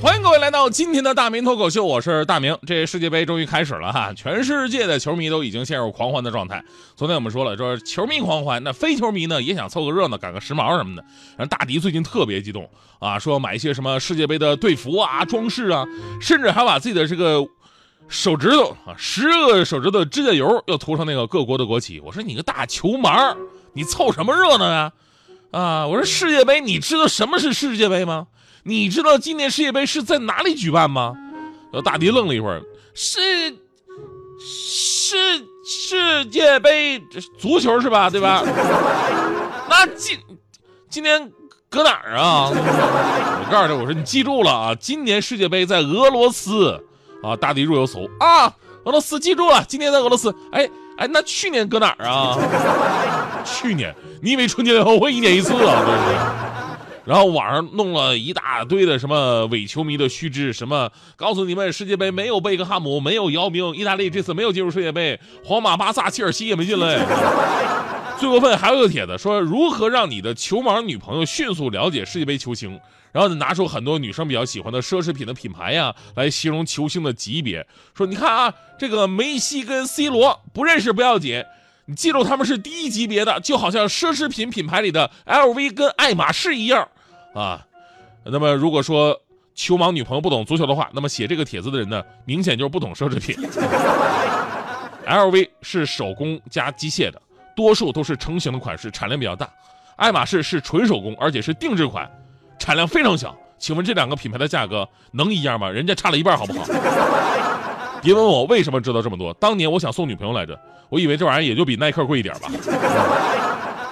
欢迎各位来到今天的大明脱口秀，我是大明。这世界杯终于开始了哈，全世界的球迷都已经陷入狂欢的状态。昨天我们说了，说球迷狂欢，那非球迷呢也想凑个热闹，赶个时髦什么的。然后大迪最近特别激动啊，说买一些什么世界杯的队服啊、装饰啊，甚至还把自己的这个手指头啊，十个手指头指甲油又涂上那个各国的国旗。我说你个大球盲，你凑什么热闹呀？啊，我说世界杯，你知道什么是世界杯吗？你知道今年世界杯是在哪里举办吗？然后大迪愣了一会儿，是世世界杯足球是吧？对吧？那今今年搁哪儿啊？我告诉他，我说你记住了啊，今年世界杯在俄罗斯啊。大迪若有所悟啊，俄罗斯记住了，今年在俄罗斯。哎哎，那去年搁哪儿啊？去年，你以为春节联欢会一年一次啊？对不对？然后网上弄了一大堆的什么伪球迷的须知，什么告诉你们世界杯没有贝克汉姆，没有姚明，意大利这次没有进入世界杯，皇马、巴萨、切尔西也没进来。最过分还有一个帖子说如何让你的球盲女朋友迅速了解世界杯球星，然后拿出很多女生比较喜欢的奢侈品的品牌呀来形容球星的级别，说你看啊，这个梅西跟 C 罗不认识不要紧，你记住他们是第一级别的，就好像奢侈品品牌里的 LV 跟爱马仕一样。啊，那么如果说球盲女朋友不懂足球的话，那么写这个帖子的人呢，明显就是不懂奢侈品。LV 是手工加机械的，多数都是成型的款式，产量比较大。爱马仕是纯手工，而且是定制款，产量非常小。请问这两个品牌的价格能一样吗？人家差了一半，好不好？别问我为什么知道这么多，当年我想送女朋友来着，我以为这玩意儿也就比耐克贵一点吧。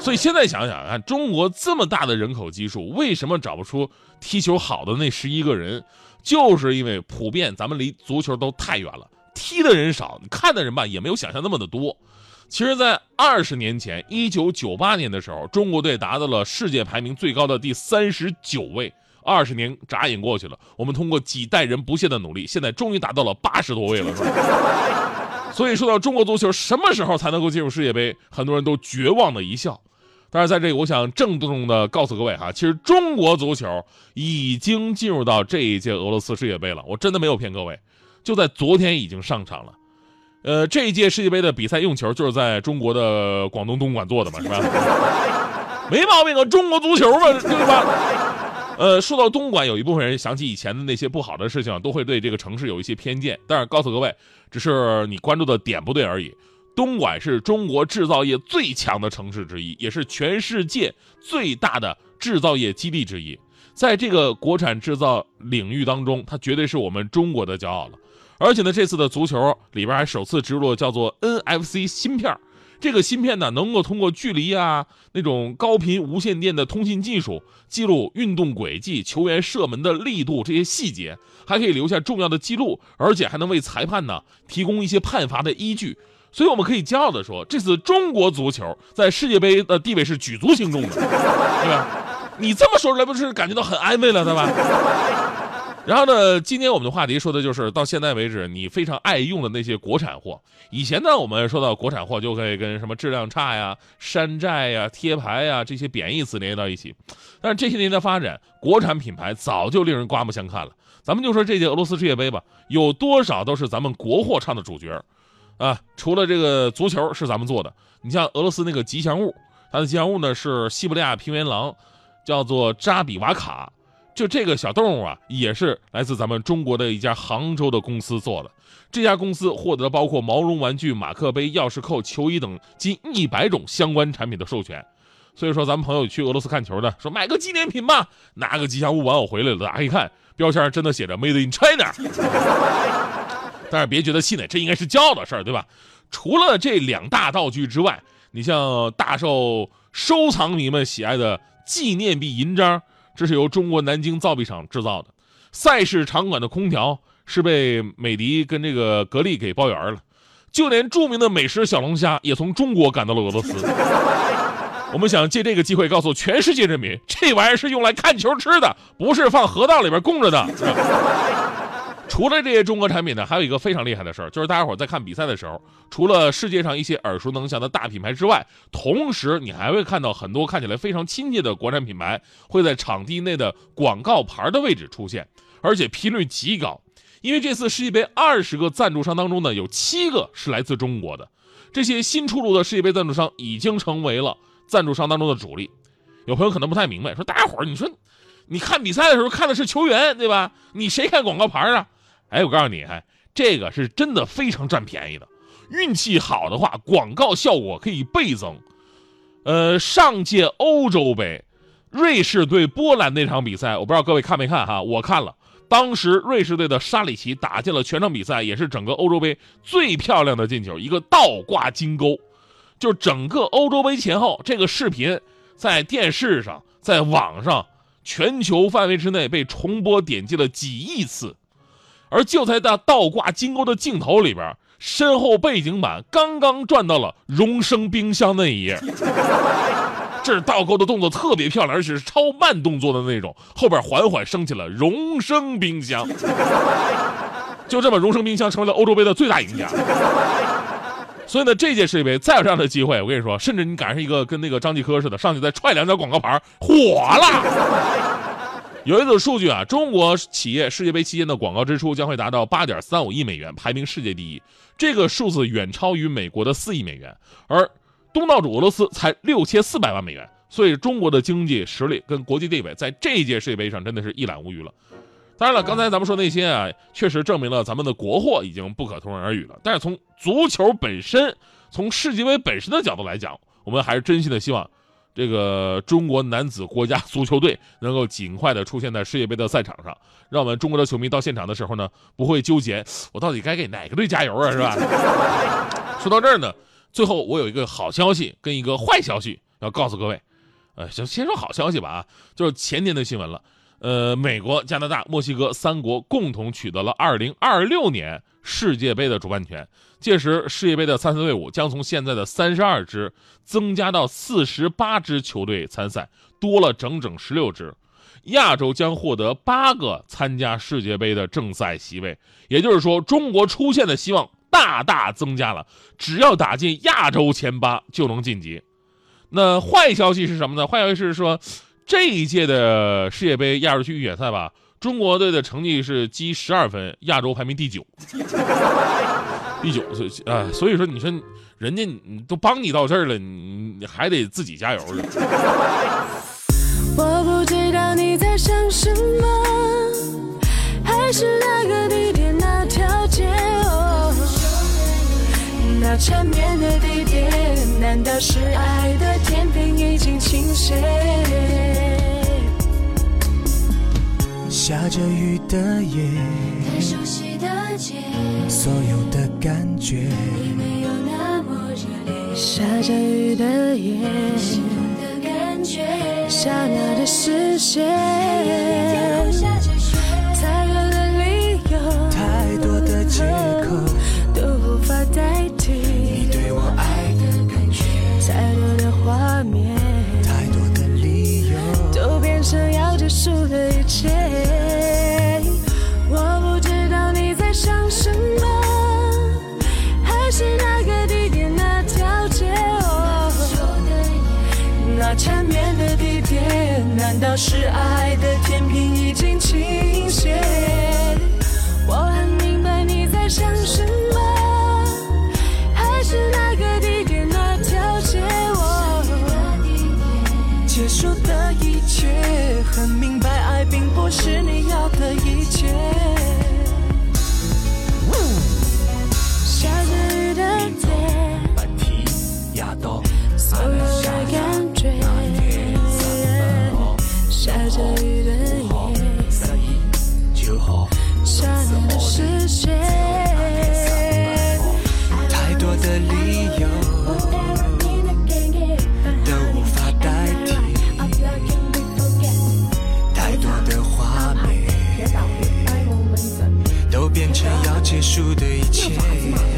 所以现在想想啊，中国这么大的人口基数，为什么找不出踢球好的那十一个人？就是因为普遍咱们离足球都太远了，踢的人少，看的人吧也没有想象那么的多。其实，在二十年前，一九九八年的时候，中国队达到了世界排名最高的第三十九位。二十年眨眼过去了，我们通过几代人不懈的努力，现在终于达到了八十多位了。所以说到中国足球什么时候才能够进入世界杯，很多人都绝望的一笑。但是在这里，我想郑重的告诉各位哈，其实中国足球已经进入到这一届俄罗斯世界杯了。我真的没有骗各位，就在昨天已经上场了。呃，这一届世界杯的比赛用球就是在中国的广东东莞做的嘛，是吧？没毛病啊，中国足球嘛，对吧？呃，说到东莞，有一部分人想起以前的那些不好的事情，都会对这个城市有一些偏见。但是告诉各位，只是你关注的点不对而已。东莞是中国制造业最强的城市之一，也是全世界最大的制造业基地之一。在这个国产制造领域当中，它绝对是我们中国的骄傲了。而且呢，这次的足球里边还首次植入了叫做 NFC 芯片这个芯片呢，能够通过距离啊那种高频无线电的通信技术，记录运动轨迹、球员射门的力度这些细节，还可以留下重要的记录，而且还能为裁判呢提供一些判罚的依据。所以我们可以骄傲地说，这次中国足球在世界杯的地位是举足轻重的，对吧？你这么说出来，不是感觉到很安慰了，对吧？然后呢，今天我们的话题说的就是到现在为止你非常爱用的那些国产货。以前呢，我们说到国产货就可以跟什么质量差呀、山寨呀、贴牌呀这些贬义词联系到一起。但是这些年的发展，国产品牌早就令人刮目相看了。咱们就说这届俄罗斯世界杯吧，有多少都是咱们国货唱的主角。啊，除了这个足球是咱们做的，你像俄罗斯那个吉祥物，它的吉祥物呢是西伯利亚平原狼，叫做扎比瓦卡，就这个小动物啊，也是来自咱们中国的一家杭州的公司做的。这家公司获得包括毛绒玩具、马克杯、钥匙扣、球衣等近一百种相关产品的授权。所以说，咱们朋友去俄罗斯看球的，说买个纪念品吧，拿个吉祥物玩偶回来了，打开一看，标签上真的写着 “Made in China”。但是别觉得气馁，这应该是骄傲的事儿，对吧？除了这两大道具之外，你像大受收藏迷们喜爱的纪念币银章，这是由中国南京造币厂制造的。赛事场馆的空调是被美的跟这个格力给包圆了，就连著名的美食小龙虾也从中国赶到了俄罗斯。我们想借这个机会告诉全世界人民，这玩意儿是用来看球吃的，不是放河道里边供着的。除了这些中国产品呢，还有一个非常厉害的事儿，就是大家伙在看比赛的时候，除了世界上一些耳熟能详的大品牌之外，同时你还会看到很多看起来非常亲切的国产品牌会在场地内的广告牌的位置出现，而且频率极高。因为这次世界杯二十个赞助商当中呢，有七个是来自中国的，这些新出炉的世界杯赞助商已经成为了赞助商当中的主力。有朋友可能不太明白，说大家伙儿，你说你看比赛的时候看的是球员对吧？你谁看广告牌啊？哎，我告诉你，哎，这个是真的非常占便宜的。运气好的话，广告效果可以倍增。呃，上届欧洲杯，瑞士对波兰那场比赛，我不知道各位看没看哈？我看了，当时瑞士队的沙里奇打进了全场比赛，也是整个欧洲杯最漂亮的进球，一个倒挂金钩。就整个欧洲杯前后，这个视频在电视上、在网上、全球范围之内被重播点击了几亿次。而就在那倒挂金钩的镜头里边，身后背景板刚刚转到了荣升冰箱那一页，这是倒钩的动作特别漂亮，而且是超慢动作的那种，后边缓缓升起了荣升冰箱，就这么荣升冰箱成为了欧洲杯的最大赢家。所以呢，这届世界杯再有这样的机会，我跟你说，甚至你赶上一个跟那个张继科似的，上去再踹两脚广告牌，火了。有一组数据啊，中国企业世界杯期间的广告支出将会达到八点三五亿美元，排名世界第一。这个数字远超于美国的四亿美元，而东道主俄罗斯才六千四百万美元。所以中国的经济实力跟国际地位，在这一届世界杯上真的是一览无余了。当然了，刚才咱们说那些啊，确实证明了咱们的国货已经不可同日而语了。但是从足球本身，从世界杯本身的角度来讲，我们还是真心的希望。这个中国男子国家足球队能够尽快的出现在世界杯的赛场上，让我们中国的球迷到现场的时候呢，不会纠结我到底该给哪个队加油啊，是吧？说到这儿呢，最后我有一个好消息跟一个坏消息要告诉各位，呃，先先说好消息吧啊，就是前天的新闻了，呃，美国、加拿大、墨西哥三国共同取得了2026年。世界杯的主办权，届时世界杯的参赛队伍将从现在的三十二支增加到四十八支球队参赛，多了整整十六支。亚洲将获得八个参加世界杯的正赛席位，也就是说，中国出现的希望大大增加了。只要打进亚洲前八就能晋级。那坏消息是什么呢？坏消息是说，这一届的世界杯亚洲区预选赛吧。中国队的成绩是积十二分，亚洲排名第九，第九，所以啊，所以说你说人家都帮你到这儿了，你你还得自己加油了。我不知道你在想什么，还是那个地点那条街哦，那缠绵的地点，难道是爱的天平已经倾斜？下着雨的夜，太熟悉的街，所有的感觉已没有那么热烈。下着雨的夜，心动的感觉，刹那的视线，太多的理由，太多的借口都无法代是结束的一切。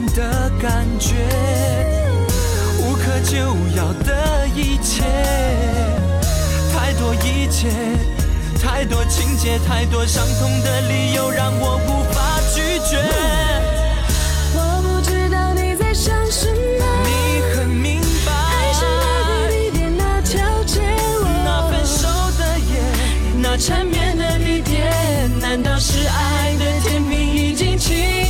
的感觉无可救药的一切太多一切太多情节太多伤痛的理由让我无法拒绝。我不知道你在想什么你很明白那分手的夜那缠绵的地点难道是爱的天平已经起？